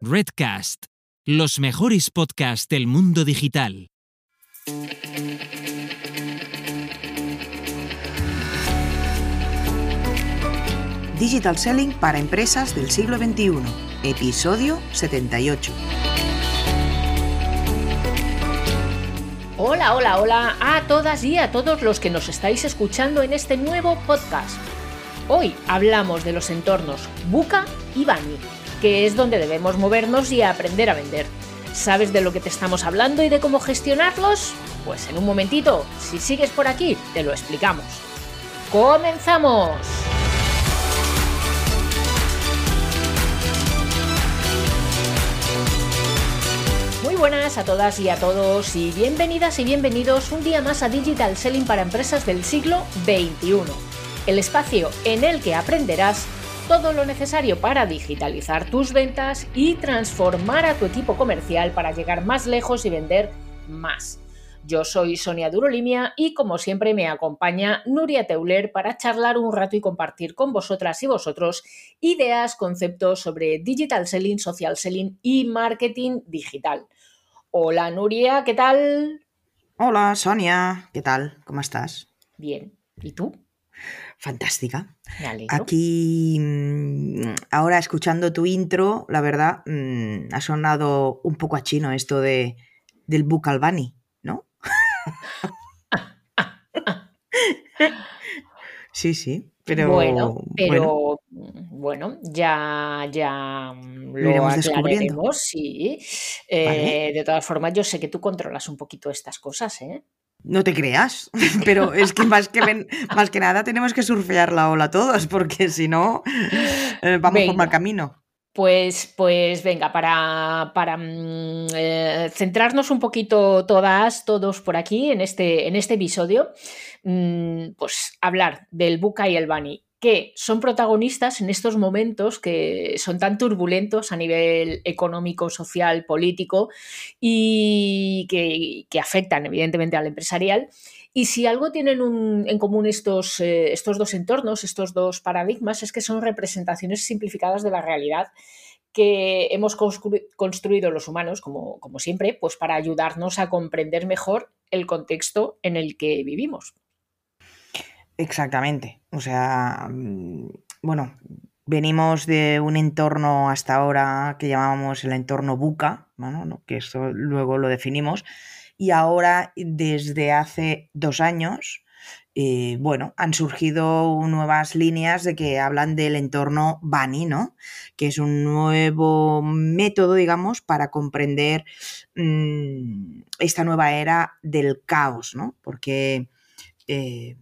Redcast, los mejores podcasts del mundo digital. Digital Selling para empresas del siglo XXI, episodio 78. Hola, hola, hola a todas y a todos los que nos estáis escuchando en este nuevo podcast. Hoy hablamos de los entornos Buca y Bani, que es donde debemos movernos y aprender a vender. ¿Sabes de lo que te estamos hablando y de cómo gestionarlos? Pues en un momentito, si sigues por aquí, te lo explicamos. ¡Comenzamos! Muy buenas a todas y a todos y bienvenidas y bienvenidos un día más a Digital Selling para empresas del siglo XXI, el espacio en el que aprenderás todo lo necesario para digitalizar tus ventas y transformar a tu equipo comercial para llegar más lejos y vender más. Yo soy Sonia Durolimia y como siempre me acompaña Nuria Teuler para charlar un rato y compartir con vosotras y vosotros ideas, conceptos sobre digital selling, social selling y marketing digital. Hola Nuria, ¿qué tal? Hola Sonia, ¿qué tal? ¿Cómo estás? Bien, ¿y tú? Fantástica. Aquí, mm, ahora escuchando tu intro, la verdad, mm, ha sonado un poco a chino esto de, del Book Albani, ¿no? sí, sí, pero bueno, pero bueno, ya, ya lo, iremos descubriendo. sí. Eh, Vale. De todas formas, yo sé que tú controlas un poquito estas cosas, ¿eh? No te creas, pero es que más que, ven- más que nada tenemos que surfear la ola todos, porque si no, eh, vamos por mal camino. Pues, pues venga, para, para mm, eh, centrarnos un poquito todas, todos por aquí en este, en este episodio, mm, pues hablar del Buca y el Bani, que son protagonistas en estos momentos que son tan turbulentos a nivel económico, social, político y que, afectan evidentemente al empresarial. Y si algo tienen en común estos, eh, estos dos entornos, estos dos paradigmas, es que son representaciones simplificadas de la realidad que hemos constru- construido los humanos, como, como siempre, pues para ayudarnos a comprender mejor el contexto en el que vivimos. Exactamente. O sea, mm, bueno, venimos de un entorno hasta ahora que llamábamos el entorno buca, ¿no? que eso luego lo definimos, y ahora desde hace dos años, eh, bueno, han surgido nuevas líneas de que hablan del entorno Bani, ¿no? Que es un nuevo método, digamos, para comprender mm, esta nueva era del caos, ¿no? Porque eh,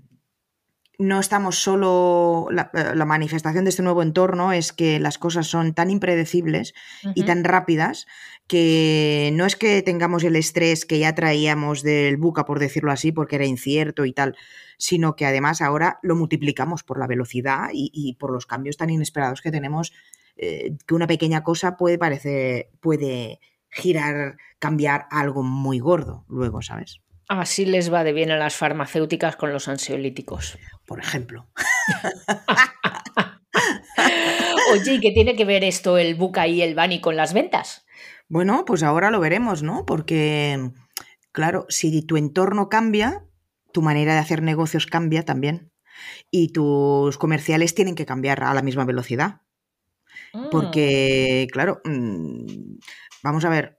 no estamos solo. La, la manifestación de este nuevo entorno es que las cosas son tan impredecibles y tan rápidas que no es que tengamos el estrés que ya traíamos del buca, por decirlo así, porque era incierto y tal, sino que además ahora lo multiplicamos por la velocidad y, y por los cambios tan inesperados que tenemos, eh, que una pequeña cosa puede parecer, puede girar, cambiar a algo muy gordo luego, ¿sabes? Así les va de bien a las farmacéuticas con los ansiolíticos. Por ejemplo. Oye, ¿y qué tiene que ver esto, el Buca y el Bani, con las ventas? Bueno, pues ahora lo veremos, ¿no? Porque, claro, si tu entorno cambia, tu manera de hacer negocios cambia también. Y tus comerciales tienen que cambiar a la misma velocidad. Mm, Porque, claro, mm, vamos a ver,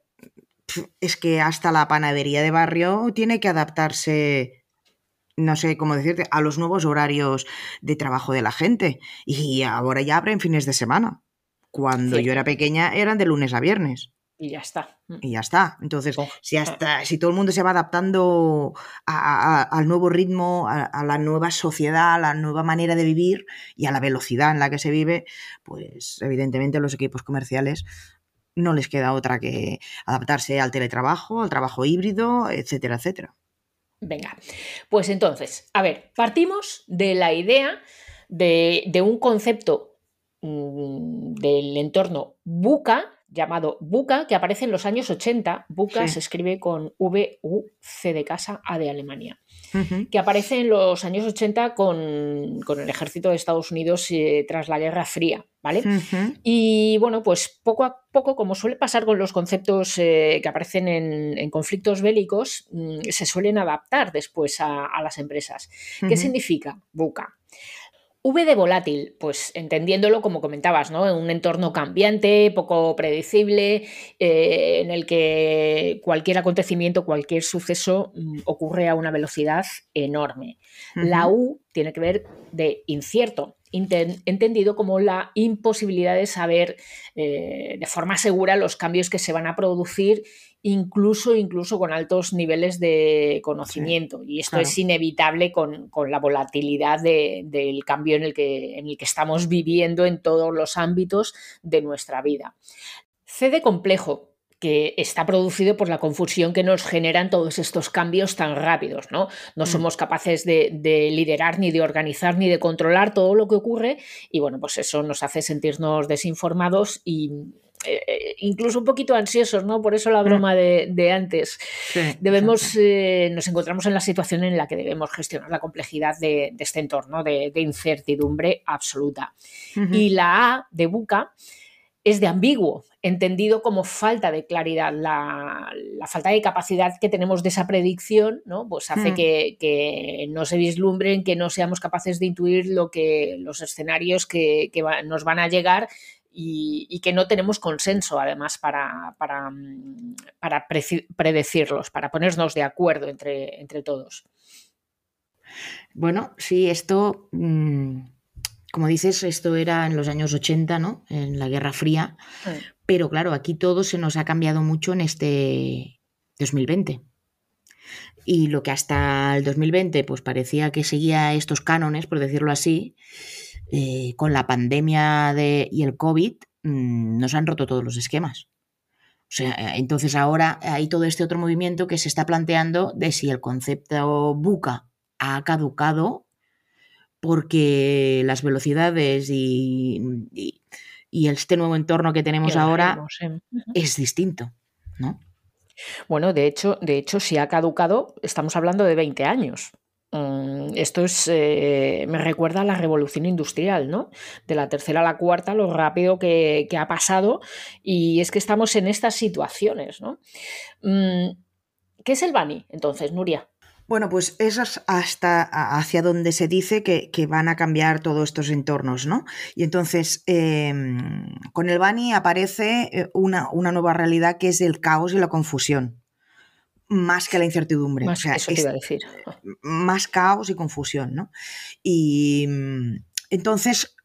es que hasta la panadería de barrio tiene que adaptarse, no sé cómo decirte, a los nuevos horarios de trabajo de la gente. Y ahora ya abren fines de semana. Cuando yo era pequeña eran de lunes a viernes y ya está. Mm. y ya está. Entonces, Oh, si ah. hasta si todo el mundo se va adaptando a- a- al nuevo ritmo, a, a la nueva sociedad, a la nueva manera de vivir y a la velocidad en la que se vive, pues evidentemente los equipos comerciales no les queda otra que adaptarse al teletrabajo, al trabajo híbrido, etcétera, etcétera. Venga, pues entonces, a ver, partimos de la idea de, de un concepto mm, del entorno buca, llamado buca, que aparece en los años 80. Buca Sí. se escribe con V-U-C de casa, A de Alemania. Que aparece en los años 80 con, el ejército de Estados Unidos eh, tras la Guerra Fría. ¿Vale? Y bueno, pues poco a poco, como suele pasar con los conceptos eh, que aparecen en, conflictos bélicos, mm, se suelen adaptar después a, las empresas. ¿Qué significa buca? V de volátil, pues entendiéndolo como comentabas, ¿no? En un entorno cambiante, poco predecible, eh, en el que cualquier acontecimiento, cualquier suceso mm, ocurre a una velocidad enorme. La U tiene que ver de incierto, entendido como la imposibilidad de saber eh, de forma segura los cambios que se van a producir, incluso, incluso con altos niveles de conocimiento. y esto es inevitable con, la volatilidad del cambio en el, que, en el que estamos viviendo en todos los ámbitos de nuestra vida. C de complejo, que está producido por la confusión que nos generan todos estos cambios tan rápidos, ¿no? No mm. somos capaces de, liderar, ni de organizar, ni de controlar todo lo que ocurre, y bueno, pues eso nos hace sentirnos desinformados y eh, eh, incluso un poquito ansiosos, ¿no? Por eso la mm. broma de, antes. debemos, eh, nos encontramos en la situación en la que debemos gestionar la complejidad de, este entorno de, incertidumbre absoluta. Y la A de Buca es de ambiguo, entendido como falta de claridad. La, falta de capacidad que tenemos de esa predicción, ¿no? Pues hace hmm. que, no se vislumbren, que no seamos capaces de intuir lo que los escenarios que, nos van a llegar y, que no tenemos consenso, además, para, para, predecirlos, para ponernos de acuerdo entre, entre todos. Bueno, sí, esto. Mm, como dices, esto era en los años 80, ¿no? En la Guerra Fría. Pero claro, aquí todo se nos ha cambiado mucho en este 2020. Y lo que hasta el 2020 pues parecía que seguía estos cánones, por decirlo así, eh, con la pandemia de, y el COVID mm, nos han roto todos los esquemas. O sea, entonces ahora hay todo este otro movimiento que se está planteando de si el concepto buca ha caducado porque las velocidades y, y, este nuevo entorno que tenemos ahora es distinto, ¿no? Bueno, de hecho, de hecho, si ha caducado, estamos hablando de 20 años. Mm, esto es, eh, me recuerda a la revolución industrial, ¿no? De la tercera a la cuarta, lo rápido que, ha pasado y es que estamos en estas situaciones, ¿no? Mm, ¿Qué es el Bani, entonces, Nuria? Bueno, pues eso es hasta hacia donde se dice que, van a cambiar todos estos entornos, ¿no? Y entonces, em, con el Bani aparece eh, una, nueva realidad que es el caos y la confusión, más que la incertidumbre. Más, eso te iba a decir. Más caos y confusión, ¿no? Y mm, entonces,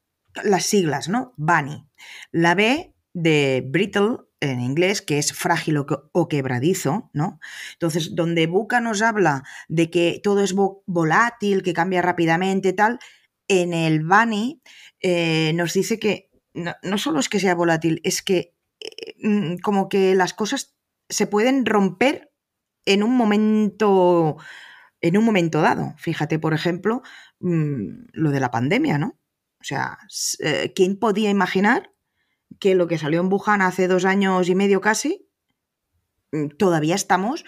las siglas, ¿no? Bani. La B de brittle en inglés, que es frágil o, quebradizo, ¿no? Entonces, donde Buca nos habla de que todo es volátil, que cambia rápidamente, tal, en el Bani eh, nos dice que no, solo es que sea volátil, es que eh, mm, como que las cosas se pueden romper en un momento en un momento dado. Fíjate, por ejemplo, mm, lo de la pandemia, ¿no? O sea, eh, ¿quién podía imaginar que lo que salió en Wuhan hace dos años y medio casi, mm, todavía estamos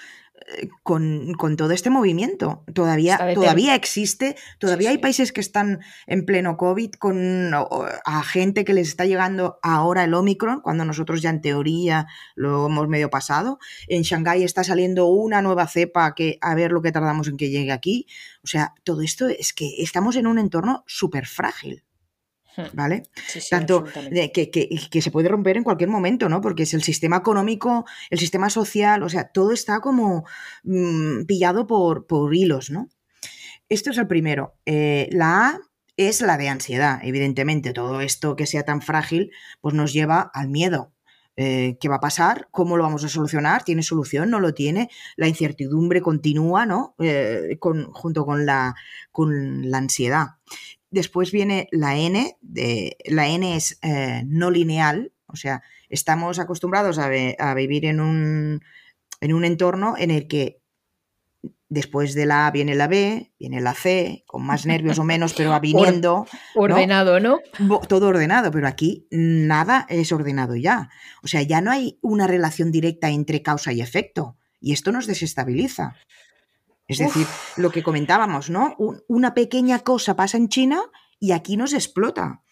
eh, con, todo este movimiento. Todavía, todavía existe, todavía hay países que están en pleno COVID con a gente que les está llegando ahora el Omicron, cuando nosotros ya en teoría lo hemos medio pasado. En Shanghái está saliendo una nueva cepa que a ver lo que tardamos en que llegue aquí. O sea, todo esto es que estamos en un entorno súper frágil. Hmm. ¿Vale? Tanto que, se puede romper en cualquier momento, ¿no? Porque es el sistema económico, el sistema social, o sea, todo está como mm, pillado por, por, hilos, ¿no? Esto es el primero. Eh, la A es la de ansiedad, evidentemente. Todo esto que sea tan frágil, pues nos lleva al miedo. Eh, ¿Qué va a pasar? ¿Cómo lo vamos a solucionar? ¿Tiene solución? ¿No lo tiene? La incertidumbre continúa, ¿no? Eh, junto con la, con la ansiedad. Después viene la N, de, la N es eh, no lineal, o sea, estamos acostumbrados a, vivir en un, en un entorno en el que después de la A viene la B, viene la C, con más nervios o menos, pero va viniendo. ordenado, ¿no? Todo ordenado, pero aquí nada es ordenado ya. O sea, ya no hay una relación directa entre causa y efecto. Y esto nos desestabiliza. Es decir, lo que comentábamos, ¿no? una pequeña cosa pasa en China y aquí nos explota.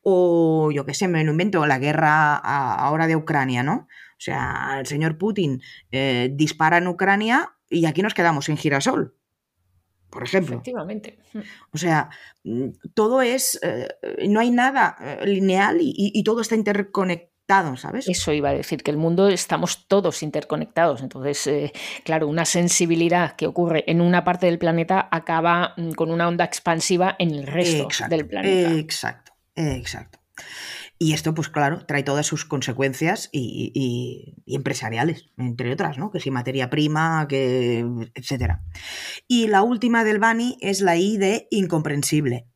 O yo qué sé, me lo invento, la guerra ahora de Ucrania, ¿no? O sea, el señor Putin eh, dispara en Ucrania y aquí nos quedamos sin girasol por ejemplo. Efectivamente. O sea, mm, todo es, eh, no hay nada eh, lineal y, todo está interconectado, ¿sabes? Eso iba a decir, que el mundo estamos todos interconectados. Entonces, eh, claro, una sensibilidad que ocurre en una parte del planeta acaba mm, con una onda expansiva en el resto del planeta. Exacto, exacto. Y esto, pues claro, trae todas sus consecuencias y, empresariales, entre otras, ¿no? Que si materia prima, que etcétera. Y la última del Bani es la I de incomprensible.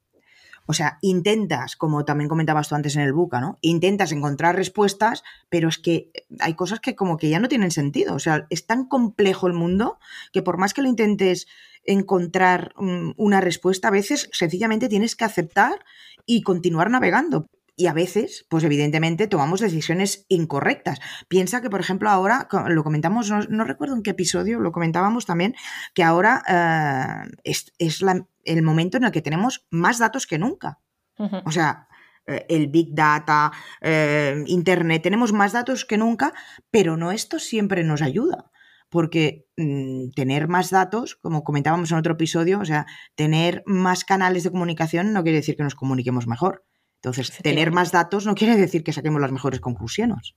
O sea, intentas, como también comentabas tú antes en el Buca, ¿no? Intentas encontrar respuestas, pero es que hay cosas que como que ya no tienen sentido. O sea, es tan complejo el mundo que por más que lo intentes encontrar mm, una respuesta, a veces sencillamente tienes que aceptar y continuar navegando y a veces, pues evidentemente, tomamos decisiones incorrectas. Piensa que, por ejemplo, ahora, lo comentamos, no, recuerdo en qué episodio, lo comentábamos también, que ahora eh, es, el momento en el que tenemos más datos que nunca. O sea, eh, el Big Data, eh, Internet, tenemos más datos que nunca, pero no esto siempre nos ayuda porque mm, tener más datos, como comentábamos en otro episodio, o sea, tener más canales de comunicación no quiere decir que nos comuniquemos mejor. Entonces, tener más datos no quiere decir que saquemos las mejores conclusiones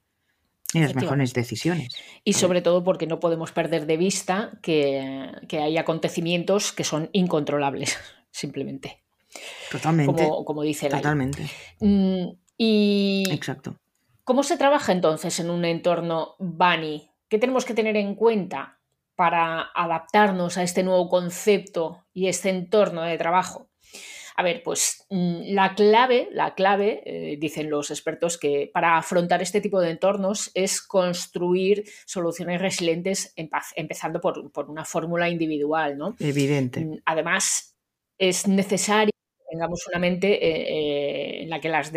ni las mejores decisiones. Y sobre todo porque no podemos perder de vista que, hay acontecimientos que son incontrolables, simplemente. Totalmente. Como, dice la Totalmente. Mm, y. Exacto. ¿Cómo se trabaja entonces en un entorno BANI? ¿Qué tenemos que tener en cuenta para adaptarnos a este nuevo concepto y este entorno de trabajo? A ver, pues mm, la clave, la clave, eh, dicen los expertos, que para afrontar este tipo de entornos es construir soluciones resilientes empezando por, una fórmula individual, ¿no? Evidente. Mm, además, es necesario que tengamos una mente eh, eh, en la que, las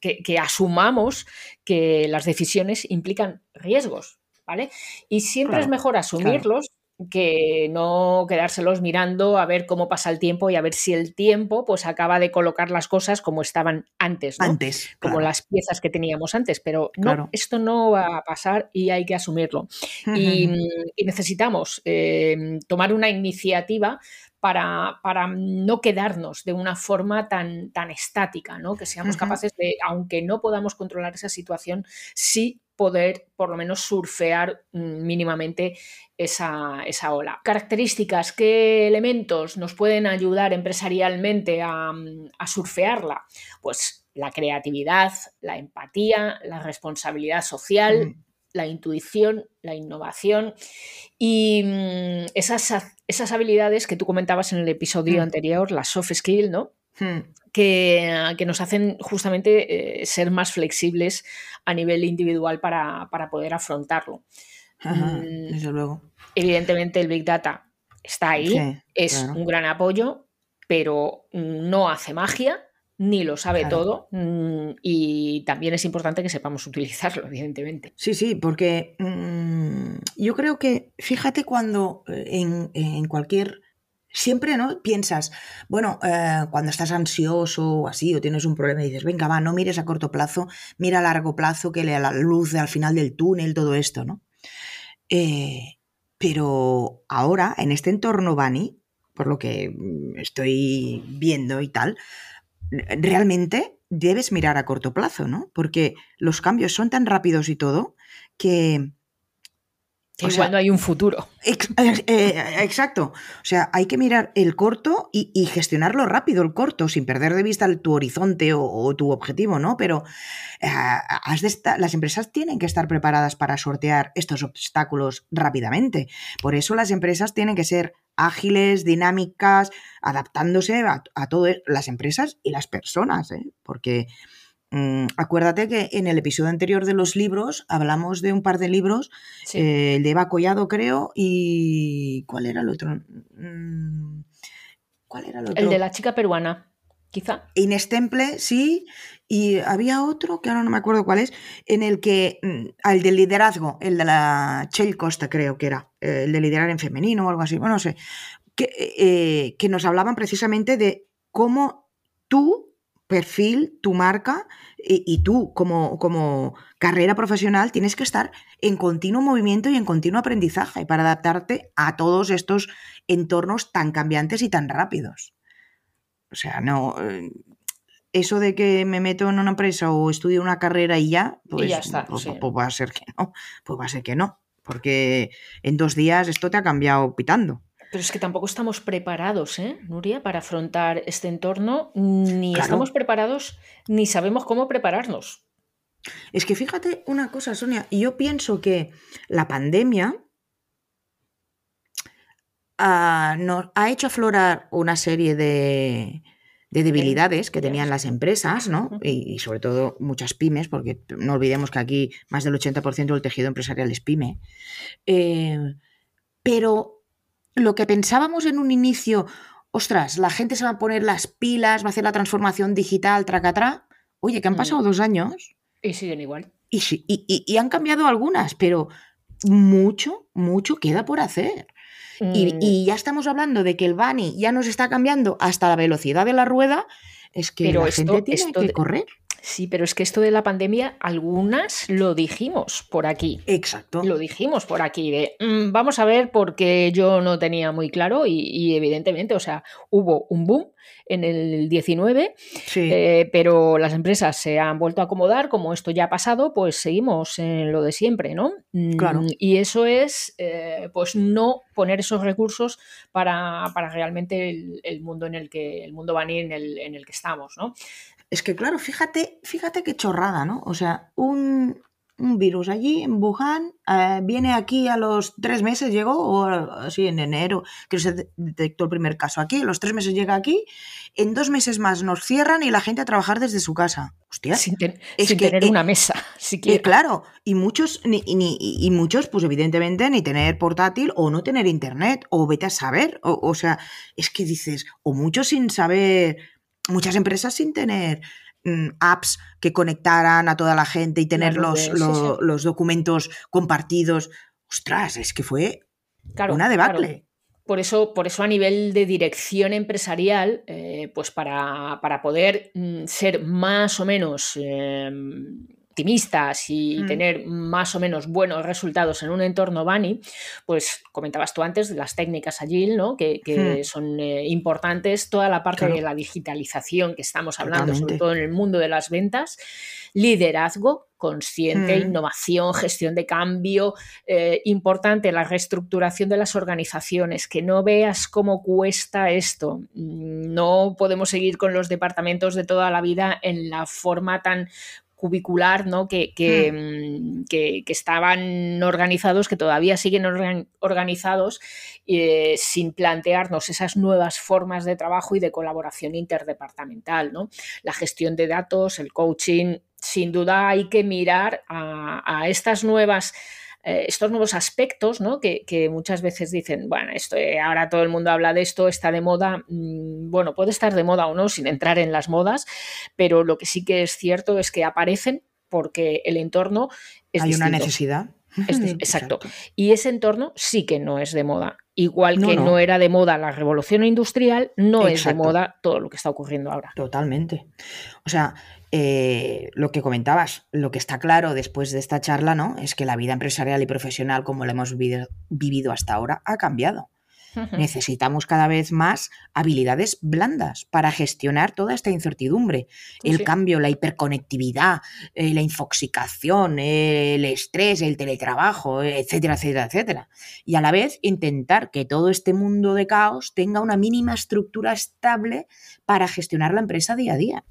que, asumamos que las decisiones implican riesgos, ¿vale? Y siempre es mejor asumirlos que no quedárselos mirando a ver cómo pasa el tiempo y a ver si el tiempo pues acaba de colocar las cosas como estaban antes, ¿no? Antes. Como las piezas que teníamos antes, pero no, esto no va a pasar y hay que asumirlo. y, necesitamos eh, tomar una iniciativa para, para, no quedarnos de una forma tan, tan estática, ¿no? que seamos capaces de, aunque no podamos controlar esa situación, sí poder por lo menos surfear mm, mínimamente esa, ola. Características, ¿qué elementos nos pueden ayudar empresarialmente a, mm, surfearla? Pues la creatividad, la empatía, la responsabilidad social, la intuición, la innovación y mm, esas, esas, habilidades que tú comentabas en el episodio anterior, la soft skill, ¿no? Que, que, nos hacen justamente eh, ser más flexibles a nivel individual para, poder afrontarlo. Mm, desde luego. Evidentemente el Big Data está ahí, es un gran apoyo, pero no hace magia, ni lo sabe todo, mm, y también es importante que sepamos utilizarlo, evidentemente. Sí, sí, porque mm, yo creo que, fíjate cuando eh, en cualquier siempre, ¿no? Piensas, bueno, eh, cuando estás ansioso o así, o tienes un problema y dices, venga, va, no mires a corto plazo, mira a largo plazo, que lea la luz al final del túnel, todo esto, ¿no? Eh, pero ahora, en este entorno Bani, por lo que mm, estoy viendo y tal, realmente debes mirar a corto plazo, ¿no? Porque los cambios son tan rápidos y todo que igual no hay un futuro. Eh, eh, exacto. O sea, hay que mirar el corto y, gestionarlo rápido, el corto, sin perder de vista tu horizonte o, tu objetivo, ¿no? Pero eh, has de las empresas tienen que estar preparadas para sortear estos obstáculos rápidamente. Por eso las empresas tienen que ser ágiles, dinámicas, adaptándose a, a todas las empresas y las personas, ¿eh? porque Mm, acuérdate que en el episodio anterior de los libros hablamos de un par de libros, eh, el de Eva Collado creo, y ¿cuál era el otro? Mm, ¿Cuál era el otro? El de la chica peruana, quizá. Inés Temple, sí, y había otro, que ahora no me acuerdo cuál es, en el que, mm, al del liderazgo, el de la Chell Costa creo que era, el de liderar en femenino o algo así, bueno, no sé, que, eh, que nos hablaban precisamente de cómo tú perfil, tu marca y, tú como, como, carrera profesional tienes que estar en continuo movimiento y en continuo aprendizaje para adaptarte a todos estos entornos tan cambiantes y tan rápidos. O sea, no... Eh, eso de que me meto en una empresa o estudio una carrera y ya, pues, pues, pues, va a ser que no, pues va a ser que no, porque en dos días esto te ha cambiado pitando. Pero es que tampoco estamos preparados, ¿eh, Nuria, para afrontar este entorno, ni estamos preparados, ni sabemos cómo prepararnos. Es que fíjate una cosa, Sonia, yo pienso que la pandemia ah, nos ha hecho aflorar una serie de, debilidades que tenían las empresas, ¿no? Y, sobre todo muchas pymes, porque no olvidemos que aquí más del 80% del tejido empresarial es pyme. Eh, pero lo que pensábamos en un inicio, ostras, la gente se va a poner las pilas, va a hacer la transformación digital, tracatrá. Oye, que han pasado mm. dos años. Y siguen igual. Y, y, han cambiado algunas, pero mucho, mucho queda por hacer. Y, mm. ya estamos hablando de que el Bani ya nos está cambiando hasta la velocidad de la rueda. Es que la gente tiene que correr. Sí, pero es que esto de la pandemia, algunas lo dijimos por aquí. Exacto. Lo dijimos por aquí de, mm, vamos a ver porque yo no tenía muy claro y, evidentemente, o sea, hubo un boom en el 19, eh, pero las empresas se han vuelto a acomodar, como esto ya ha pasado, pues seguimos en lo de siempre, ¿no? Claro. Mm, y eso es, eh, pues no poner esos recursos para, realmente el, mundo en el que, el mundo van en el, en el que estamos, ¿no? Es que, claro, fíjate, fíjate qué chorrada, ¿no? O sea, un, virus allí en Wuhan eh, viene aquí a los tres meses, llegó, o así en enero, que se detectó el primer caso aquí, a los tres meses llega aquí, en dos meses más nos cierran y la gente a trabajar desde su casa. Hostia. Sin, tener una mesa, siquiera. Eh, claro, y muchos, ni, y muchos, pues evidentemente, ni tener portátil o no tener internet, o vete a saber. o sea, es que dices, o muchos sin saber muchas empresas sin tener apps que conectaran a toda la gente y tener los, los, documentos compartidos. Ostras, es que fue una debacle. Por eso, por eso a nivel de dirección empresarial, eh, pues para, para poder mm, ser más o menos em, optimistas y mm. tener más o menos buenos resultados en un entorno Bani, pues comentabas tú antes las técnicas Agile, ¿no? que, hmm. son eh, importantes, toda la parte de la digitalización que estamos hablando, sobre todo en el mundo de las ventas, liderazgo consciente, hmm. innovación, gestión de cambio, eh, importante la reestructuración de las organizaciones, que no veas cómo cuesta esto. No podemos seguir con los departamentos de toda la vida en la forma tan cubicular, ¿no? Que, hmm. mm, que, que, estaban organizados, que todavía siguen organizados, eh, sin plantearnos esas nuevas formas de trabajo y de colaboración interdepartamental. ¿no? La gestión de datos, el coaching, sin duda hay que mirar a, a estas nuevas eh, estos nuevos aspectos, ¿no? Que, muchas veces dicen, bueno, esto, eh, ahora todo el mundo habla de esto, está de moda. Mm, bueno, puede estar de moda o no, sin entrar en las modas, pero lo que sí que es cierto es que aparecen porque el entorno es Hay una necesidad. exacto. Y ese entorno sí que no es de moda. Igual que no. era de moda la revolución industrial, no es de moda todo lo que está ocurriendo ahora. Totalmente. O sea, eh, lo que comentabas, lo que está claro después de esta charla, ¿no? Es que la vida empresarial y profesional, como la hemos vivido hasta ahora, ha cambiado. Necesitamos cada vez más habilidades blandas para gestionar toda esta incertidumbre. El cambio, la hiperconectividad, eh, la infoxicación, el estrés, el teletrabajo, etcétera, etcétera, etcétera. Y a la vez intentar que todo este mundo de caos tenga una mínima estructura estable para gestionar la empresa día a día.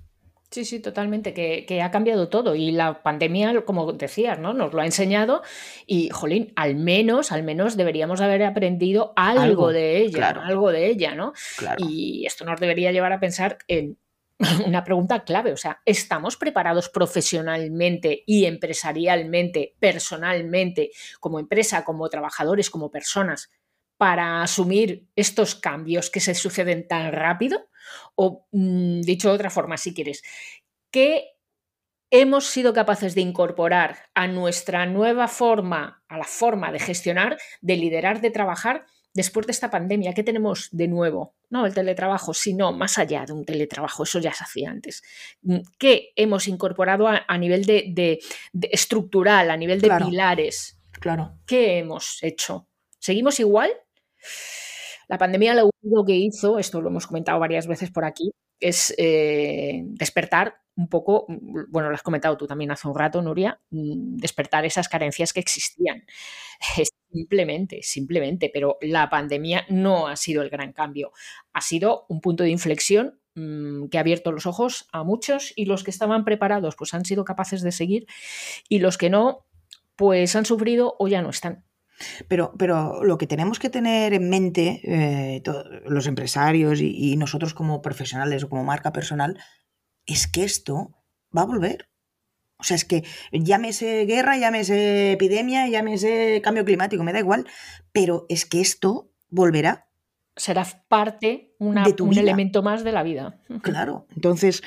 Sí, sí, totalmente, que, ha cambiado todo y la pandemia, como decías, ¿no? Nos lo ha enseñado y, jolín, al menos, al menos deberíamos haber aprendido algo, de ella, algo de ella, ¿no? Y esto nos debería llevar a pensar en una pregunta clave, o sea, ¿estamos preparados profesionalmente y empresarialmente, personalmente, como empresa, como trabajadores, como personas, para asumir estos cambios que se suceden tan rápido? O, mm, dicho de otra forma, si quieres, ¿qué hemos sido capaces de incorporar a nuestra nueva forma, a la forma de gestionar, de liderar, de trabajar, después de esta pandemia, ¿qué tenemos de nuevo? No el teletrabajo, sino más allá de un teletrabajo, eso ya se hacía antes. Mm, ¿Qué hemos incorporado a, nivel de, estructural, a nivel de pilares? Claro. ¿Qué hemos hecho? ¿Seguimos igual? La pandemia lo único que hizo, esto lo hemos comentado varias veces por aquí, es eh, despertar un poco, bueno, lo has comentado tú también hace un rato, Nuria, mm, despertar esas carencias que existían. Simplemente, simplemente, pero la pandemia no ha sido el gran cambio, ha sido un punto de inflexión mm, que ha abierto los ojos a muchos y los que estaban preparados pues han sido capaces de seguir y los que no pues han sufrido o ya no están. Pero, pero lo que tenemos que tener en mente, eh, los empresarios y, nosotros como profesionales o como marca personal, es que esto va a volver. O sea, es que llámese guerra, llámese epidemia, llámese cambio climático, me da igual, pero es que esto volverá. Será parte, una, de un elemento más de la vida. Claro, entonces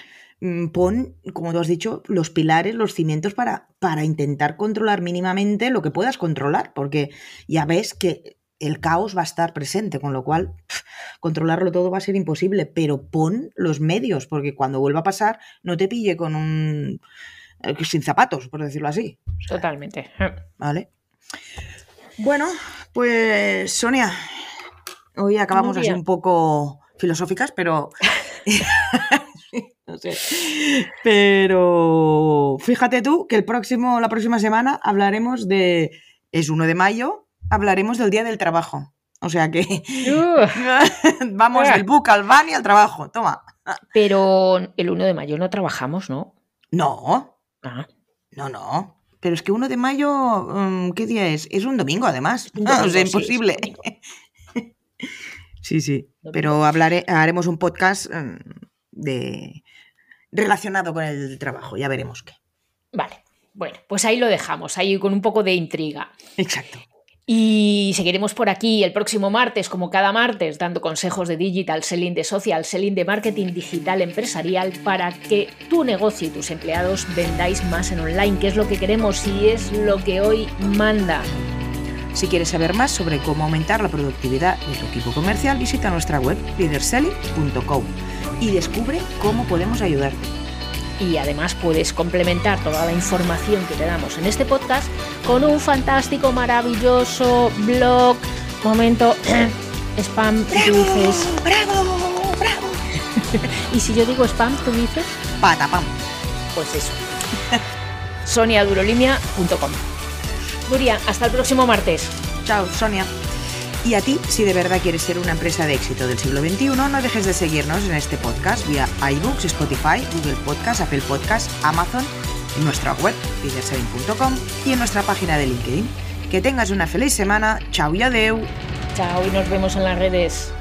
pon, como tú has dicho, los pilares, los cimientos para, para intentar controlar mínimamente lo que puedas controlar, porque ya ves que el caos va a estar presente, con lo cual controlarlo todo va a ser imposible, pero pon los medios, porque cuando vuelva a pasar no te pille con un... Eh, sin zapatos, por decirlo así. Totalmente. Vale. Bueno, pues Sonia, hoy acabamos así un poco filosóficas, pero... no sé. Pero fíjate tú que el próximo, la próxima semana hablaremos de. Es 1 de mayo, hablaremos del Día del Trabajo. O sea que vamos del book al van y al trabajo. Toma. Pero el 1 de mayo no trabajamos, ¿no? No. Ah. No, no. Pero es que 1 de mayo, mm, ¿qué día es? Es un domingo, además. no, es imposible. Sí, sí. Pero hablaré, haremos un podcast mm, de relacionado con el trabajo. Ya veremos qué. Vale. Bueno, pues ahí lo dejamos, ahí con un poco de intriga. Exacto. Y seguiremos por aquí el próximo martes, como cada martes, dando consejos de digital selling, de social selling, de marketing digital empresarial para que tu negocio y tus empleados vendáis más en online, que es lo que queremos y es lo que hoy manda. Si quieres saber más sobre cómo aumentar la productividad de tu equipo comercial, visita nuestra web leaderselling.com y descubre cómo podemos ayudarte y además puedes complementar toda la información que te damos en este podcast con un fantástico, maravilloso blog. Momento, spam, dices. ¡Bravo! ¡Bravo! y si yo digo spam, tú dices. Patapam. Pues eso. soniadurolimia.com. Nuria, hasta el próximo martes. Chao, Sonia. Y a ti, si de verdad quieres ser una empresa de éxito del siglo XXI, no dejes de seguirnos en este podcast vía iBooks, Spotify, Google Podcast, Apple Podcast, Amazon, en nuestra web, leaderselling.com y en nuestra página de LinkedIn. Que tengas una feliz semana. Chao y adeu. Chao y nos vemos en las redes.